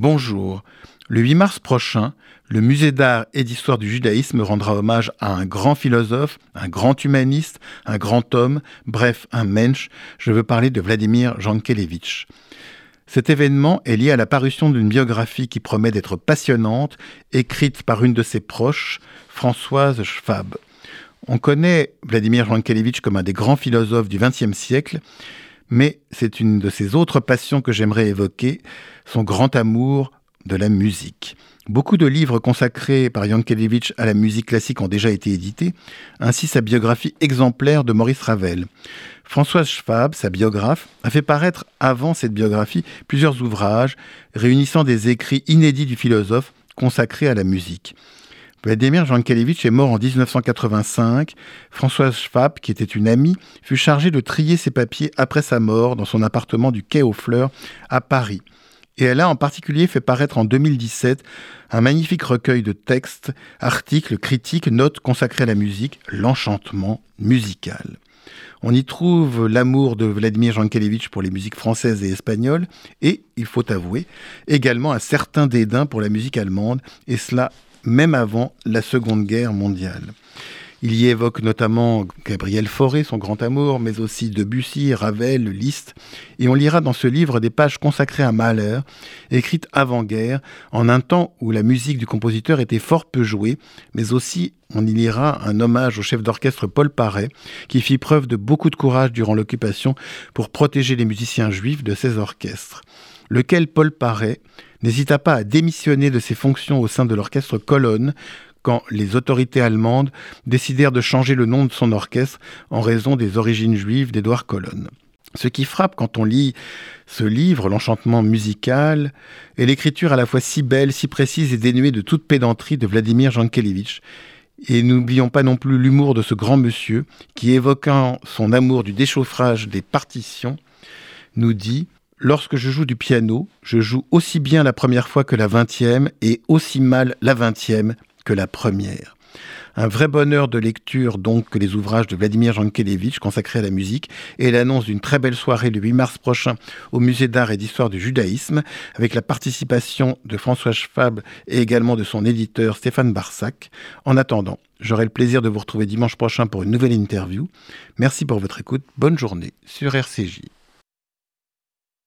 Bonjour. Le 8 mars prochain, le musée d'art et d'histoire du judaïsme rendra hommage à un grand philosophe, un grand humaniste, un grand homme, bref, un mensch. Je veux parler de Vladimir Jankelevitch. Cet événement est lié à la parution d'une biographie qui promet d'être passionnante, écrite par une de ses proches, Françoise Schwab. On connaît Vladimir Jankelevitch comme un des grands philosophes du XXe siècle, mais c'est une de ses autres passions que j'aimerais évoquer, son grand amour de la musique. Beaucoup de livres consacrés par Yankelevitch à la musique classique ont déjà été édités, ainsi sa biographie exemplaire de Maurice Ravel. Françoise Schwab, sa biographe, a fait paraître avant cette biographie plusieurs ouvrages réunissant des écrits inédits du philosophe consacrés à la musique. Vladimir Jankelevitch est mort en 1985. Françoise Schwab, qui était une amie, fut chargée de trier ses papiers après sa mort dans son appartement du Quai aux Fleurs à Paris. Et elle a en particulier fait paraître en 2017 un magnifique recueil de textes, articles, critiques, notes consacrés à la musique, l'enchantement musical. On y trouve l'amour de Vladimir Jankelevitch pour les musiques françaises et espagnoles, et, il faut avouer, également un certain dédain pour la musique allemande, et cela même avant la Seconde Guerre mondiale. Il y évoque notamment Gabriel Fauré, son grand amour, mais aussi Debussy, Ravel, Liszt. Et on lira dans ce livre des pages consacrées à Mahler, écrites avant-guerre, en un temps où la musique du compositeur était fort peu jouée, mais aussi on y lira un hommage au chef d'orchestre Paul Paré, qui fit preuve de beaucoup de courage durant l'occupation pour protéger les musiciens juifs de ses orchestres. Lequel Paul Paré n'hésita pas à démissionner de ses fonctions au sein de l'orchestre Colonne quand les autorités allemandes décidèrent de changer le nom de son orchestre en raison des origines juives d'Édouard Colonne. Ce qui frappe quand on lit ce livre, l'enchantement musical, est l'écriture à la fois si belle, si précise et dénuée de toute pédanterie de Vladimir Jankelevitch. Et n'oublions pas non plus l'humour de ce grand monsieur qui, évoquant son amour du déchauffage des partitions, nous dit Lorsque je joue du piano, je joue aussi bien la première fois que la vingtième et aussi mal la vingtième que la première. Un vrai bonheur de lecture donc que les ouvrages de Vladimir Jankelevitch consacrés à la musique et l'annonce d'une très belle soirée le 8 mars prochain au musée d'art et d'histoire du judaïsme avec la participation de François Schwab et également de son éditeur Stéphane Barsac. En attendant, j'aurai le plaisir de vous retrouver dimanche prochain pour une nouvelle interview. Merci pour votre écoute. Bonne journée sur RCJ.